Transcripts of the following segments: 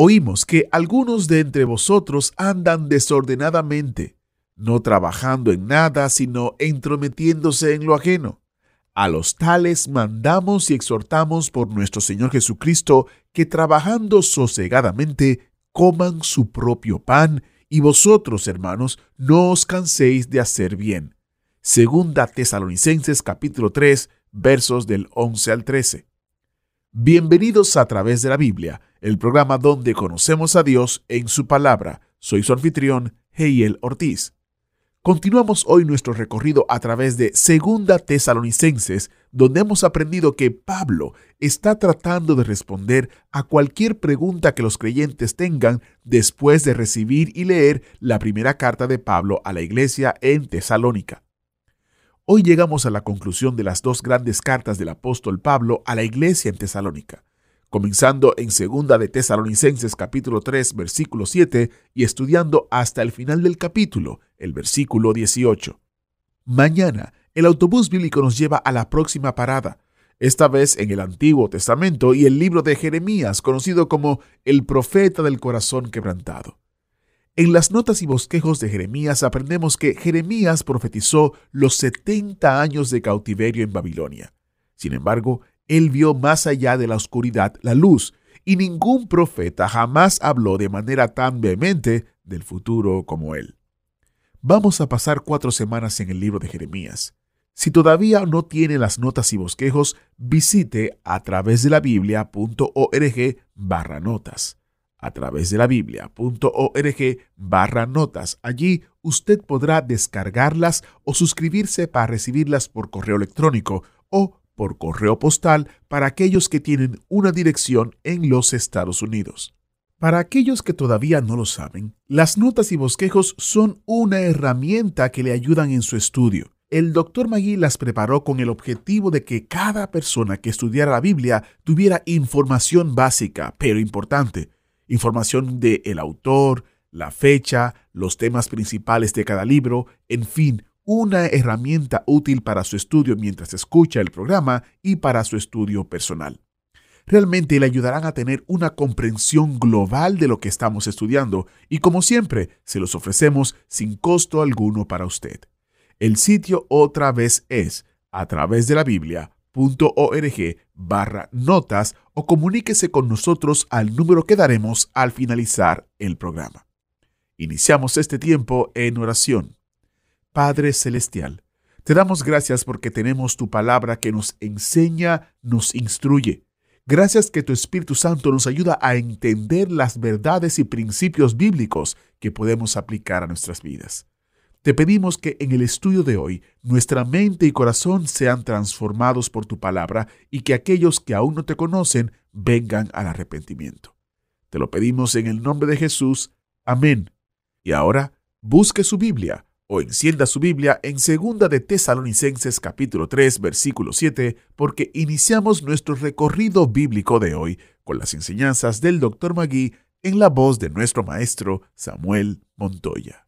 Oímos que algunos de entre vosotros andan desordenadamente, no trabajando en nada, sino entrometiéndose en lo ajeno. A los tales mandamos y exhortamos por nuestro Señor Jesucristo que trabajando sosegadamente coman su propio pan, y vosotros, hermanos, no os canséis de hacer bien. Segunda Tesalonicenses capítulo 3, versos del 11 al 13. Bienvenidos a través de la Biblia, el programa donde conocemos a Dios en su palabra. Soy su anfitrión, Heiel Ortiz. Continuamos hoy nuestro recorrido a través de Segunda Tesalonicenses, donde hemos aprendido que Pablo está tratando de responder a cualquier pregunta que los creyentes tengan después de recibir y leer la primera carta de Pablo a la iglesia en Tesalónica. Hoy llegamos a la conclusión de las dos grandes cartas del apóstol Pablo a la iglesia en Tesalónica, comenzando en segunda de Tesalonicenses capítulo 3 versículo 7 y estudiando hasta el final del capítulo, el versículo 18. Mañana, el autobús bíblico nos lleva a la próxima parada, esta vez en el Antiguo Testamento y el libro de Jeremías, conocido como el profeta del corazón quebrantado. En las notas y bosquejos de Jeremías aprendemos que Jeremías profetizó los 70 años de cautiverio en Babilonia. Sin embargo, él vio más allá de la oscuridad la luz, y ningún profeta jamás habló de manera tan vehemente del futuro como él. Vamos a pasar cuatro semanas en el libro de Jeremías. Si todavía no tiene las notas y bosquejos, visite a través de la biblia.org barra notas a través de la biblia.org barra notas. Allí usted podrá descargarlas o suscribirse para recibirlas por correo electrónico o por correo postal para aquellos que tienen una dirección en los Estados Unidos. Para aquellos que todavía no lo saben, las notas y bosquejos son una herramienta que le ayudan en su estudio. El Dr. Magui las preparó con el objetivo de que cada persona que estudiara la Biblia tuviera información básica, pero importante, información de el autor, la fecha, los temas principales de cada libro, en fin, una herramienta útil para su estudio mientras escucha el programa y para su estudio personal. Realmente le ayudarán a tener una comprensión global de lo que estamos estudiando y como siempre se los ofrecemos sin costo alguno para usted. El sitio otra vez es a través de la Biblia org barra notas o comuníquese con nosotros al número que daremos al finalizar el programa. Iniciamos este tiempo en oración. Padre Celestial, te damos gracias porque tenemos tu palabra que nos enseña, nos instruye. Gracias que tu Espíritu Santo nos ayuda a entender las verdades y principios bíblicos que podemos aplicar a nuestras vidas. Te pedimos que en el estudio de hoy nuestra mente y corazón sean transformados por tu palabra y que aquellos que aún no te conocen vengan al arrepentimiento. Te lo pedimos en el nombre de Jesús. Amén. Y ahora, busque su Biblia o encienda su Biblia en 2 de Tesalonicenses capítulo 3 versículo 7 porque iniciamos nuestro recorrido bíblico de hoy con las enseñanzas del Dr. Magui en la voz de nuestro maestro Samuel Montoya.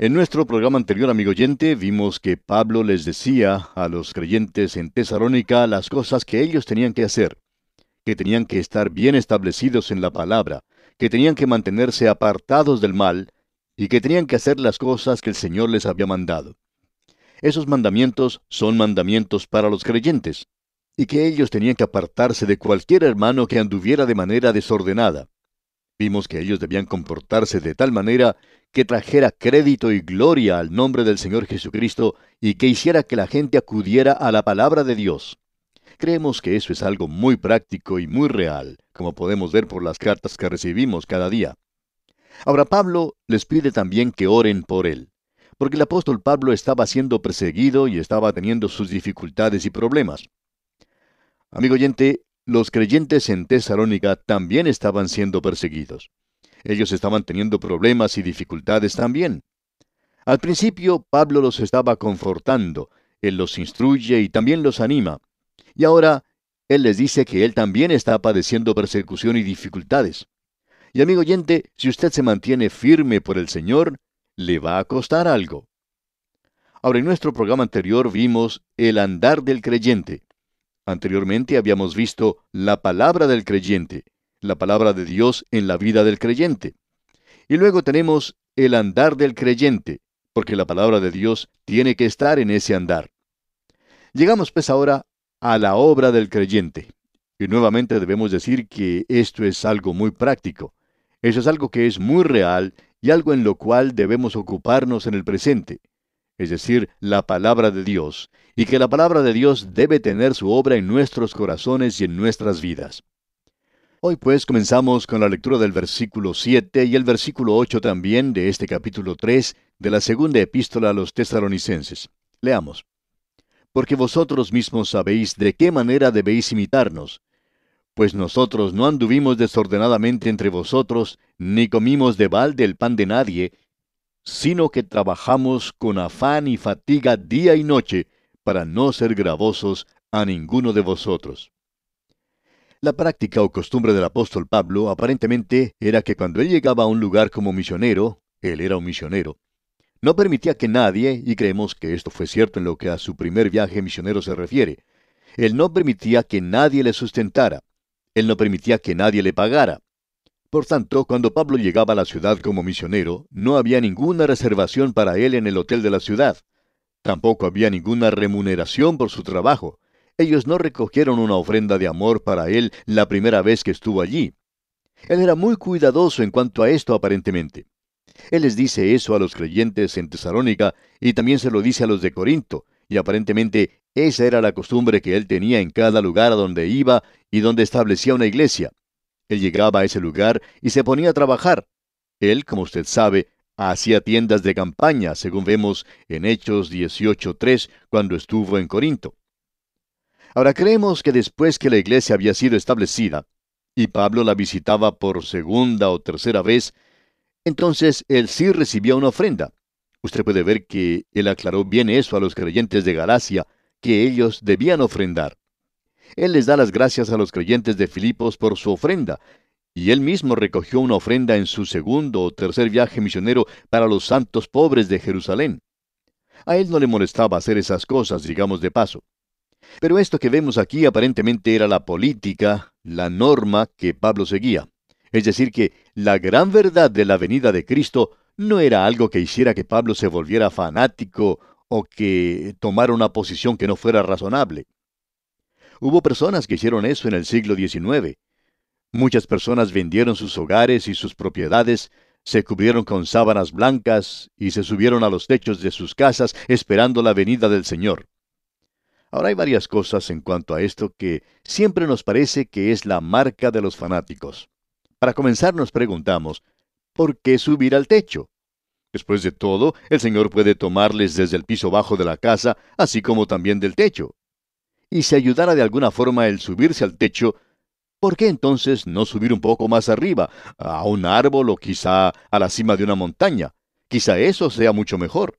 En nuestro programa anterior, amigo oyente, vimos que Pablo les decía a los creyentes en Tesalónica las cosas que ellos tenían que hacer, que tenían que estar bien establecidos en la palabra, que tenían que mantenerse apartados del mal y que tenían que hacer las cosas que el Señor les había mandado. Esos mandamientos son mandamientos para los creyentes, y que ellos tenían que apartarse de cualquier hermano que anduviera de manera desordenada. Vimos que ellos debían comportarse de tal manera que trajera crédito y gloria al nombre del Señor Jesucristo y que hiciera que la gente acudiera a la palabra de Dios. Creemos que eso es algo muy práctico y muy real, como podemos ver por las cartas que recibimos cada día. Ahora Pablo les pide también que oren por él, porque el apóstol Pablo estaba siendo perseguido y estaba teniendo sus dificultades y problemas. Amigo oyente, los creyentes en Tesalónica también estaban siendo perseguidos. Ellos estaban teniendo problemas y dificultades también. Al principio Pablo los estaba confortando, él los instruye y también los anima. Y ahora él les dice que él también está padeciendo persecución y dificultades. Y amigo oyente, si usted se mantiene firme por el Señor, le va a costar algo. Ahora, en nuestro programa anterior vimos el andar del creyente. Anteriormente habíamos visto la palabra del creyente, la palabra de Dios en la vida del creyente. Y luego tenemos el andar del creyente, porque la palabra de Dios tiene que estar en ese andar. Llegamos pues ahora a la obra del creyente. Y nuevamente debemos decir que esto es algo muy práctico. Eso es algo que es muy real y algo en lo cual debemos ocuparnos en el presente, es decir, la palabra de Dios, y que la palabra de Dios debe tener su obra en nuestros corazones y en nuestras vidas. Hoy pues comenzamos con la lectura del versículo 7 y el versículo 8 también de este capítulo 3 de la segunda epístola a los tesalonicenses. Leamos. Porque vosotros mismos sabéis de qué manera debéis imitarnos, pues nosotros no anduvimos desordenadamente entre vosotros, ni comimos de balde el pan de nadie, sino que trabajamos con afán y fatiga día y noche, para no ser gravosos a ninguno de vosotros. La práctica o costumbre del apóstol Pablo aparentemente era que cuando él llegaba a un lugar como misionero, él era un misionero, no permitía que nadie, y creemos que esto fue cierto en lo que a su primer viaje misionero se refiere, él no permitía que nadie le sustentara, él no permitía que nadie le pagara. Por tanto, cuando Pablo llegaba a la ciudad como misionero, no había ninguna reservación para él en el hotel de la ciudad. Tampoco había ninguna remuneración por su trabajo. Ellos no recogieron una ofrenda de amor para él la primera vez que estuvo allí. Él era muy cuidadoso en cuanto a esto aparentemente. Él les dice eso a los creyentes en Tesalónica y también se lo dice a los de Corinto, y aparentemente esa era la costumbre que él tenía en cada lugar a donde iba y donde establecía una iglesia. Él llegaba a ese lugar y se ponía a trabajar. Él, como usted sabe, hacía tiendas de campaña, según vemos en Hechos 18.3, cuando estuvo en Corinto. Ahora creemos que después que la iglesia había sido establecida, y Pablo la visitaba por segunda o tercera vez, entonces él sí recibía una ofrenda. Usted puede ver que él aclaró bien eso a los creyentes de Galacia, que ellos debían ofrendar. Él les da las gracias a los creyentes de Filipos por su ofrenda, y él mismo recogió una ofrenda en su segundo o tercer viaje misionero para los santos pobres de Jerusalén. A él no le molestaba hacer esas cosas, digamos de paso. Pero esto que vemos aquí aparentemente era la política, la norma que Pablo seguía. Es decir, que la gran verdad de la venida de Cristo no era algo que hiciera que Pablo se volviera fanático o que tomara una posición que no fuera razonable. Hubo personas que hicieron eso en el siglo XIX. Muchas personas vendieron sus hogares y sus propiedades, se cubrieron con sábanas blancas y se subieron a los techos de sus casas esperando la venida del Señor. Ahora hay varias cosas en cuanto a esto que siempre nos parece que es la marca de los fanáticos. Para comenzar nos preguntamos, ¿por qué subir al techo? Después de todo, el Señor puede tomarles desde el piso bajo de la casa, así como también del techo. Y si ayudara de alguna forma el subirse al techo, ¿por qué entonces no subir un poco más arriba, a un árbol o quizá a la cima de una montaña? Quizá eso sea mucho mejor.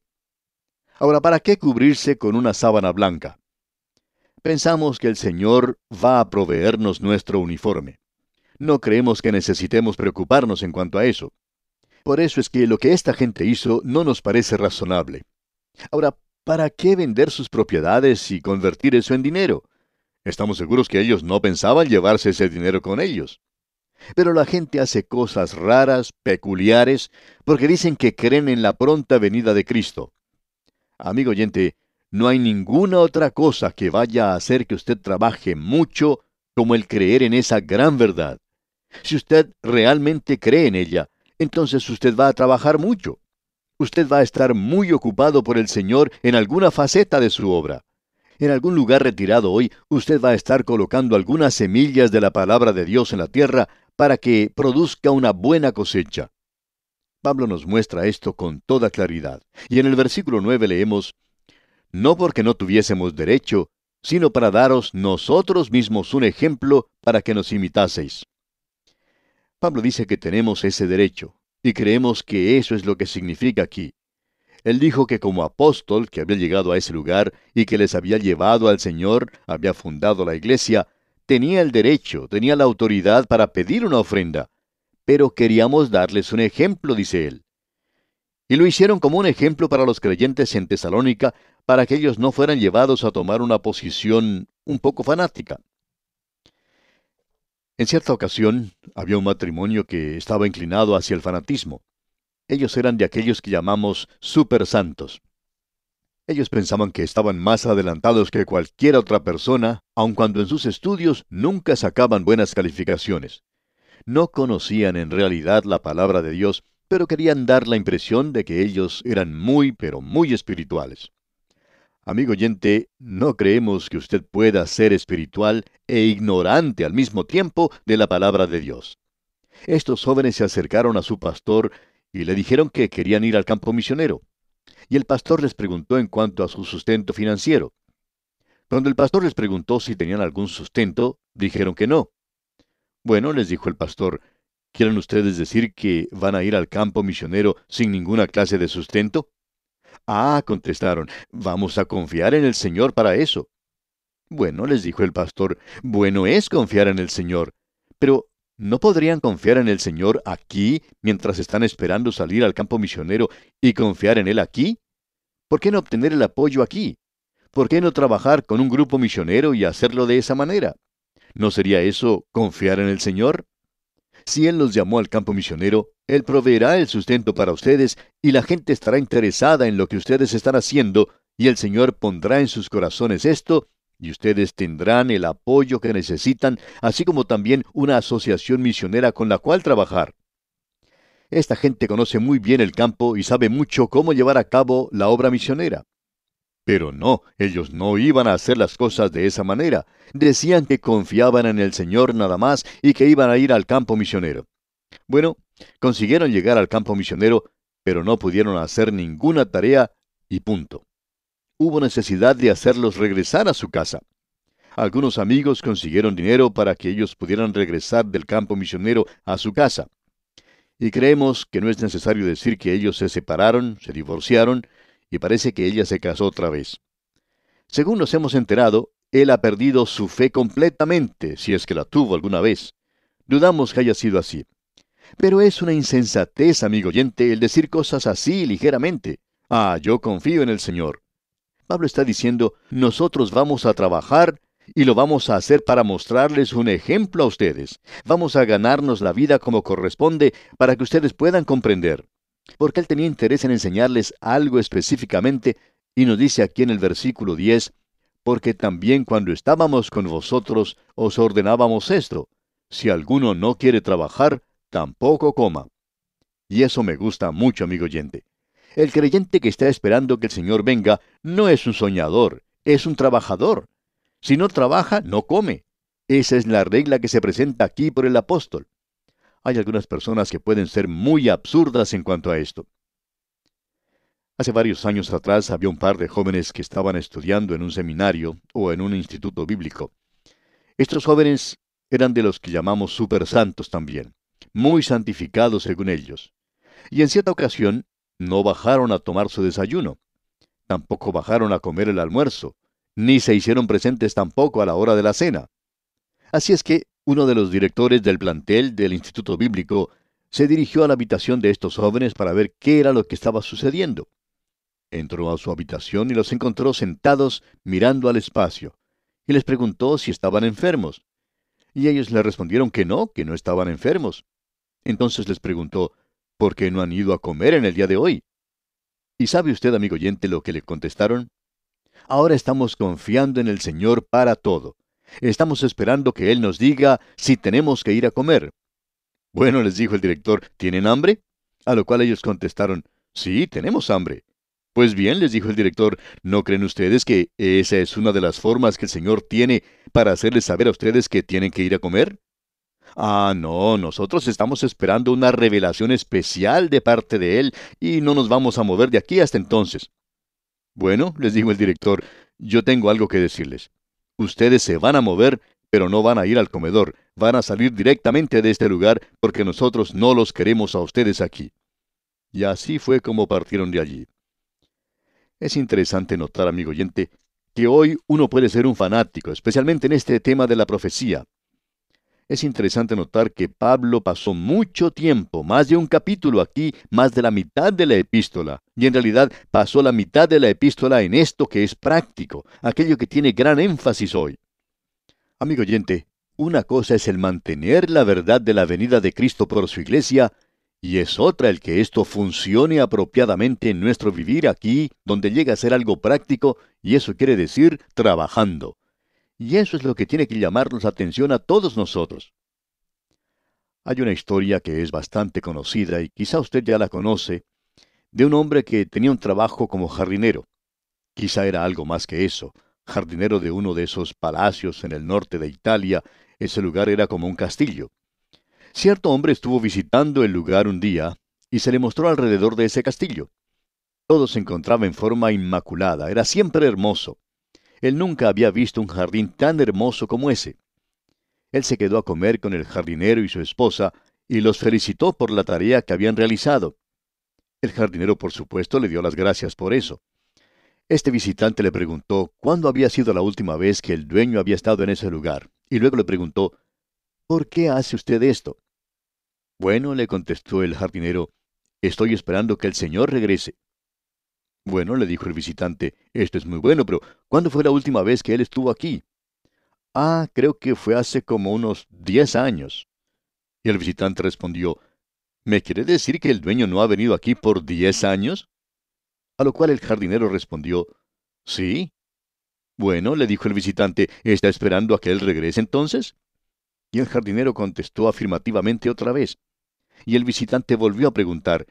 Ahora, ¿para qué cubrirse con una sábana blanca? Pensamos que el Señor va a proveernos nuestro uniforme. No creemos que necesitemos preocuparnos en cuanto a eso. Por eso es que lo que esta gente hizo no nos parece razonable. Ahora, ¿para qué vender sus propiedades y convertir eso en dinero? Estamos seguros que ellos no pensaban llevarse ese dinero con ellos. Pero la gente hace cosas raras, peculiares, porque dicen que creen en la pronta venida de Cristo. Amigo oyente, no hay ninguna otra cosa que vaya a hacer que usted trabaje mucho como el creer en esa gran verdad. Si usted realmente cree en ella, entonces usted va a trabajar mucho. Usted va a estar muy ocupado por el Señor en alguna faceta de su obra. En algún lugar retirado hoy, usted va a estar colocando algunas semillas de la palabra de Dios en la tierra para que produzca una buena cosecha. Pablo nos muestra esto con toda claridad. Y en el versículo 9 leemos, no porque no tuviésemos derecho, sino para daros nosotros mismos un ejemplo para que nos imitaseis. Pablo dice que tenemos ese derecho, y creemos que eso es lo que significa aquí. Él dijo que como apóstol que había llegado a ese lugar y que les había llevado al Señor, había fundado la iglesia, tenía el derecho, tenía la autoridad para pedir una ofrenda. Pero queríamos darles un ejemplo, dice él. Y lo hicieron como un ejemplo para los creyentes en Tesalónica, para que ellos no fueran llevados a tomar una posición un poco fanática. En cierta ocasión había un matrimonio que estaba inclinado hacia el fanatismo. Ellos eran de aquellos que llamamos super santos. Ellos pensaban que estaban más adelantados que cualquier otra persona, aun cuando en sus estudios nunca sacaban buenas calificaciones. No conocían en realidad la palabra de Dios, pero querían dar la impresión de que ellos eran muy, pero muy espirituales. Amigo oyente, no creemos que usted pueda ser espiritual e ignorante al mismo tiempo de la palabra de Dios. Estos jóvenes se acercaron a su pastor y le dijeron que querían ir al campo misionero. Y el pastor les preguntó en cuanto a su sustento financiero. Cuando el pastor les preguntó si tenían algún sustento, dijeron que no. Bueno, les dijo el pastor, ¿quieren ustedes decir que van a ir al campo misionero sin ninguna clase de sustento? Ah, contestaron, vamos a confiar en el Señor para eso. Bueno, les dijo el pastor, bueno es confiar en el Señor, pero ¿No podrían confiar en el Señor aquí mientras están esperando salir al campo misionero y confiar en Él aquí? ¿Por qué no obtener el apoyo aquí? ¿Por qué no trabajar con un grupo misionero y hacerlo de esa manera? ¿No sería eso confiar en el Señor? Si Él los llamó al campo misionero, Él proveerá el sustento para ustedes y la gente estará interesada en lo que ustedes están haciendo y el Señor pondrá en sus corazones esto y ustedes tendrán el apoyo que necesitan, así como también una asociación misionera con la cual trabajar. Esta gente conoce muy bien el campo y sabe mucho cómo llevar a cabo la obra misionera. Pero no, ellos no iban a hacer las cosas de esa manera. Decían que confiaban en el Señor nada más y que iban a ir al campo misionero. Bueno, consiguieron llegar al campo misionero, pero no pudieron hacer ninguna tarea y punto hubo necesidad de hacerlos regresar a su casa. Algunos amigos consiguieron dinero para que ellos pudieran regresar del campo misionero a su casa. Y creemos que no es necesario decir que ellos se separaron, se divorciaron, y parece que ella se casó otra vez. Según nos hemos enterado, él ha perdido su fe completamente, si es que la tuvo alguna vez. Dudamos que haya sido así. Pero es una insensatez, amigo oyente, el decir cosas así ligeramente. Ah, yo confío en el Señor. Pablo está diciendo, nosotros vamos a trabajar y lo vamos a hacer para mostrarles un ejemplo a ustedes. Vamos a ganarnos la vida como corresponde para que ustedes puedan comprender. Porque él tenía interés en enseñarles algo específicamente y nos dice aquí en el versículo 10, porque también cuando estábamos con vosotros os ordenábamos esto, si alguno no quiere trabajar, tampoco coma. Y eso me gusta mucho, amigo oyente. El creyente que está esperando que el Señor venga no es un soñador, es un trabajador. Si no trabaja, no come. Esa es la regla que se presenta aquí por el apóstol. Hay algunas personas que pueden ser muy absurdas en cuanto a esto. Hace varios años atrás había un par de jóvenes que estaban estudiando en un seminario o en un instituto bíblico. Estos jóvenes eran de los que llamamos super santos también, muy santificados según ellos. Y en cierta ocasión no bajaron a tomar su desayuno, tampoco bajaron a comer el almuerzo, ni se hicieron presentes tampoco a la hora de la cena. Así es que uno de los directores del plantel del Instituto Bíblico se dirigió a la habitación de estos jóvenes para ver qué era lo que estaba sucediendo. Entró a su habitación y los encontró sentados mirando al espacio, y les preguntó si estaban enfermos. Y ellos le respondieron que no, que no estaban enfermos. Entonces les preguntó, ¿Por qué no han ido a comer en el día de hoy? ¿Y sabe usted, amigo oyente, lo que le contestaron? Ahora estamos confiando en el Señor para todo. Estamos esperando que Él nos diga si tenemos que ir a comer. Bueno, les dijo el director, ¿tienen hambre? A lo cual ellos contestaron, sí, tenemos hambre. Pues bien, les dijo el director, ¿no creen ustedes que esa es una de las formas que el Señor tiene para hacerles saber a ustedes que tienen que ir a comer? Ah, no, nosotros estamos esperando una revelación especial de parte de Él y no nos vamos a mover de aquí hasta entonces. Bueno, les dijo el director, yo tengo algo que decirles. Ustedes se van a mover, pero no van a ir al comedor, van a salir directamente de este lugar porque nosotros no los queremos a ustedes aquí. Y así fue como partieron de allí. Es interesante notar, amigo oyente, que hoy uno puede ser un fanático, especialmente en este tema de la profecía. Es interesante notar que Pablo pasó mucho tiempo, más de un capítulo aquí, más de la mitad de la epístola, y en realidad pasó la mitad de la epístola en esto que es práctico, aquello que tiene gran énfasis hoy. Amigo oyente, una cosa es el mantener la verdad de la venida de Cristo por su iglesia, y es otra el que esto funcione apropiadamente en nuestro vivir aquí, donde llega a ser algo práctico, y eso quiere decir trabajando. Y eso es lo que tiene que llamarnos la atención a todos nosotros. Hay una historia que es bastante conocida y quizá usted ya la conoce, de un hombre que tenía un trabajo como jardinero. Quizá era algo más que eso, jardinero de uno de esos palacios en el norte de Italia, ese lugar era como un castillo. Cierto hombre estuvo visitando el lugar un día y se le mostró alrededor de ese castillo. Todo se encontraba en forma inmaculada, era siempre hermoso. Él nunca había visto un jardín tan hermoso como ese. Él se quedó a comer con el jardinero y su esposa y los felicitó por la tarea que habían realizado. El jardinero, por supuesto, le dio las gracias por eso. Este visitante le preguntó cuándo había sido la última vez que el dueño había estado en ese lugar, y luego le preguntó, ¿Por qué hace usted esto? Bueno, le contestó el jardinero, estoy esperando que el señor regrese. Bueno, le dijo el visitante, esto es muy bueno, pero ¿cuándo fue la última vez que él estuvo aquí? Ah, creo que fue hace como unos diez años. Y el visitante respondió, ¿me quiere decir que el dueño no ha venido aquí por diez años? A lo cual el jardinero respondió, sí. Bueno, le dijo el visitante, ¿está esperando a que él regrese entonces? Y el jardinero contestó afirmativamente otra vez. Y el visitante volvió a preguntar,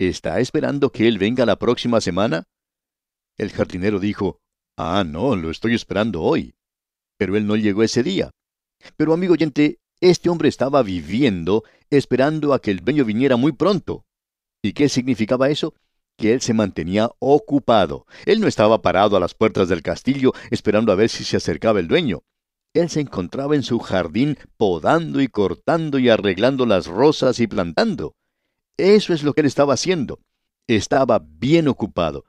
¿Está esperando que él venga la próxima semana? El jardinero dijo, Ah, no, lo estoy esperando hoy. Pero él no llegó ese día. Pero amigo oyente, este hombre estaba viviendo esperando a que el dueño viniera muy pronto. ¿Y qué significaba eso? Que él se mantenía ocupado. Él no estaba parado a las puertas del castillo esperando a ver si se acercaba el dueño. Él se encontraba en su jardín podando y cortando y arreglando las rosas y plantando. Eso es lo que él estaba haciendo. Estaba bien ocupado.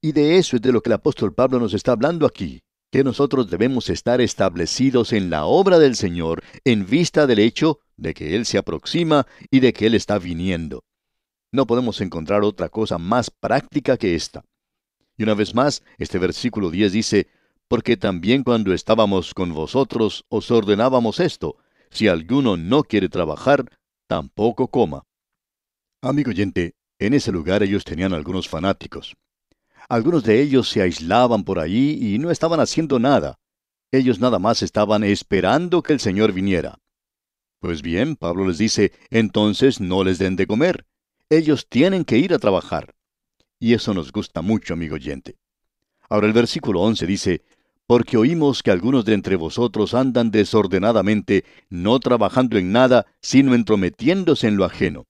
Y de eso es de lo que el apóstol Pablo nos está hablando aquí, que nosotros debemos estar establecidos en la obra del Señor en vista del hecho de que Él se aproxima y de que Él está viniendo. No podemos encontrar otra cosa más práctica que esta. Y una vez más, este versículo 10 dice, porque también cuando estábamos con vosotros os ordenábamos esto, si alguno no quiere trabajar, tampoco coma. Amigo oyente, en ese lugar ellos tenían algunos fanáticos. Algunos de ellos se aislaban por allí y no estaban haciendo nada. Ellos nada más estaban esperando que el Señor viniera. Pues bien, Pablo les dice, entonces no les den de comer. Ellos tienen que ir a trabajar. Y eso nos gusta mucho, amigo oyente. Ahora el versículo 11 dice, porque oímos que algunos de entre vosotros andan desordenadamente, no trabajando en nada, sino entrometiéndose en lo ajeno.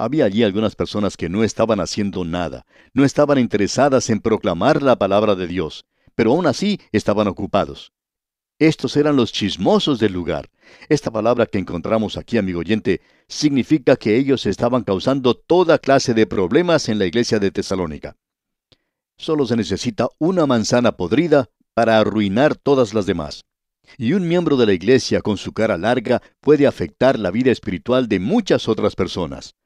Había allí algunas personas que no estaban haciendo nada, no estaban interesadas en proclamar la palabra de Dios, pero aún así estaban ocupados. Estos eran los chismosos del lugar. Esta palabra que encontramos aquí, amigo oyente, significa que ellos estaban causando toda clase de problemas en la iglesia de Tesalónica. Solo se necesita una manzana podrida para arruinar todas las demás. Y un miembro de la iglesia con su cara larga puede afectar la vida espiritual de muchas otras personas.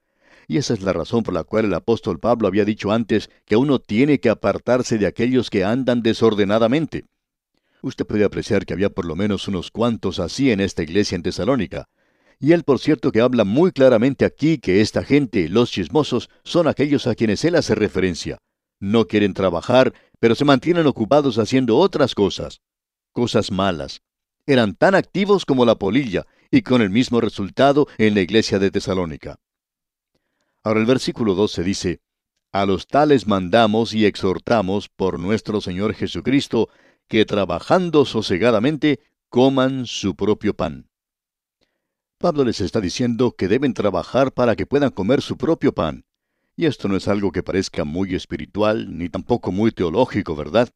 Y esa es la razón por la cual el apóstol Pablo había dicho antes que uno tiene que apartarse de aquellos que andan desordenadamente. Usted puede apreciar que había por lo menos unos cuantos así en esta iglesia en Tesalónica. Y él, por cierto, que habla muy claramente aquí que esta gente, los chismosos, son aquellos a quienes él hace referencia. No quieren trabajar, pero se mantienen ocupados haciendo otras cosas. Cosas malas. Eran tan activos como la polilla, y con el mismo resultado en la iglesia de Tesalónica. Ahora el versículo 12 dice, A los tales mandamos y exhortamos por nuestro Señor Jesucristo, que trabajando sosegadamente coman su propio pan. Pablo les está diciendo que deben trabajar para que puedan comer su propio pan. Y esto no es algo que parezca muy espiritual, ni tampoco muy teológico, ¿verdad?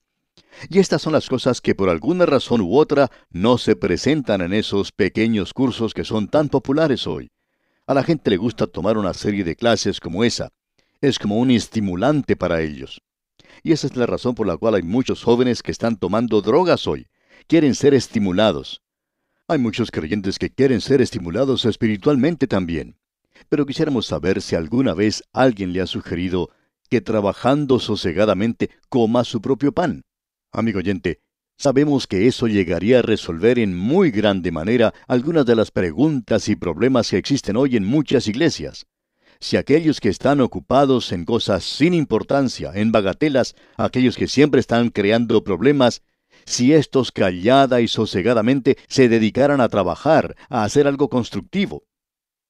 Y estas son las cosas que por alguna razón u otra no se presentan en esos pequeños cursos que son tan populares hoy. A la gente le gusta tomar una serie de clases como esa. Es como un estimulante para ellos. Y esa es la razón por la cual hay muchos jóvenes que están tomando drogas hoy. Quieren ser estimulados. Hay muchos creyentes que quieren ser estimulados espiritualmente también. Pero quisiéramos saber si alguna vez alguien le ha sugerido que trabajando sosegadamente coma su propio pan. Amigo oyente, sabemos que eso llegaría a resolver en muy grande manera algunas de las preguntas y problemas que existen hoy en muchas iglesias. Si aquellos que están ocupados en cosas sin importancia, en bagatelas, aquellos que siempre están creando problemas, si estos callada y sosegadamente se dedicaran a trabajar, a hacer algo constructivo.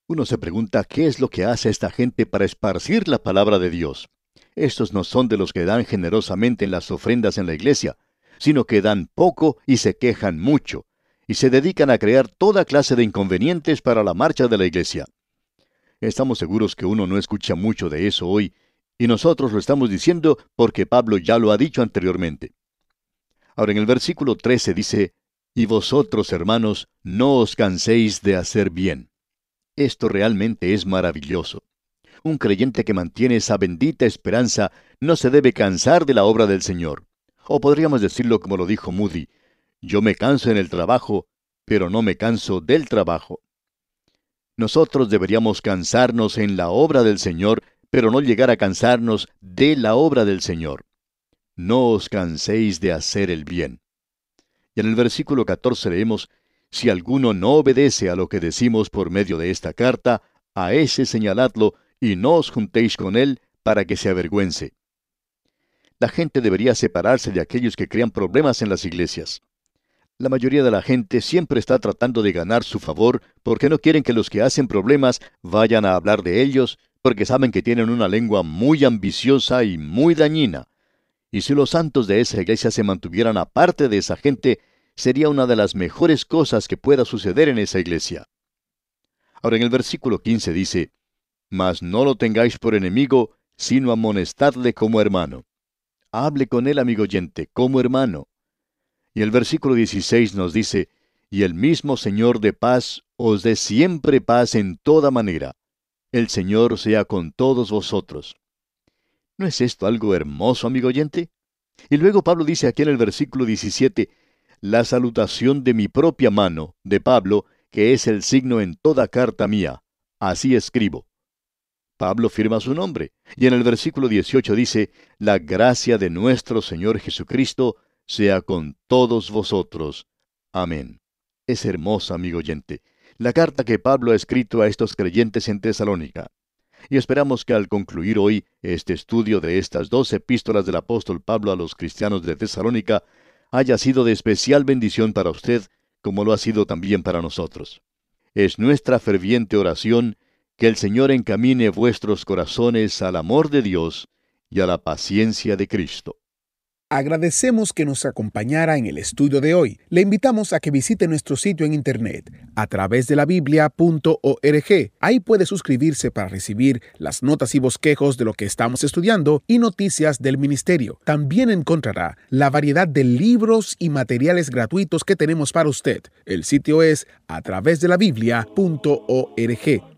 Uno se pregunta qué es lo que hace esta gente para esparcir la palabra de Dios. Estos no son de los que dan generosamente en las ofrendas en la iglesia, sino que dan poco y se quejan mucho, y se dedican a crear toda clase de inconvenientes para la marcha de la iglesia. Estamos seguros que uno no escucha mucho de eso hoy, y nosotros lo estamos diciendo porque Pablo ya lo ha dicho anteriormente. Ahora en el versículo 13 dice, Y vosotros, hermanos, no os canséis de hacer bien. Esto realmente es maravilloso. Un creyente que mantiene esa bendita esperanza no se debe cansar de la obra del Señor. O podríamos decirlo como lo dijo Moody, yo me canso en el trabajo, pero no me canso del trabajo. Nosotros deberíamos cansarnos en la obra del Señor, pero no llegar a cansarnos de la obra del Señor. No os canséis de hacer el bien. Y en el versículo 14 leemos, Si alguno no obedece a lo que decimos por medio de esta carta, a ese señaladlo, y no os juntéis con él para que se avergüence. La gente debería separarse de aquellos que crean problemas en las iglesias. La mayoría de la gente siempre está tratando de ganar su favor porque no quieren que los que hacen problemas vayan a hablar de ellos, porque saben que tienen una lengua muy ambiciosa y muy dañina. Y si los santos de esa iglesia se mantuvieran aparte de esa gente, sería una de las mejores cosas que pueda suceder en esa iglesia. Ahora en el versículo 15 dice, mas no lo tengáis por enemigo, sino amonestadle como hermano. Hable con él, amigo oyente, como hermano. Y el versículo 16 nos dice, y el mismo Señor de paz os dé siempre paz en toda manera. El Señor sea con todos vosotros. ¿No es esto algo hermoso, amigo oyente? Y luego Pablo dice aquí en el versículo 17, la salutación de mi propia mano, de Pablo, que es el signo en toda carta mía. Así escribo. Pablo firma su nombre, y en el versículo 18 dice, La gracia de nuestro Señor Jesucristo sea con todos vosotros. Amén. Es hermosa, amigo oyente, la carta que Pablo ha escrito a estos creyentes en Tesalónica. Y esperamos que al concluir hoy este estudio de estas dos epístolas del apóstol Pablo a los cristianos de Tesalónica haya sido de especial bendición para usted, como lo ha sido también para nosotros. Es nuestra ferviente oración que el Señor encamine vuestros corazones al amor de Dios y a la paciencia de Cristo. Agradecemos que nos acompañara en el estudio de hoy. Le invitamos a que visite nuestro sitio en internet a través de la biblia.org. Ahí puede suscribirse para recibir las notas y bosquejos de lo que estamos estudiando y noticias del ministerio. También encontrará la variedad de libros y materiales gratuitos que tenemos para usted. El sitio es a través de la biblia.org.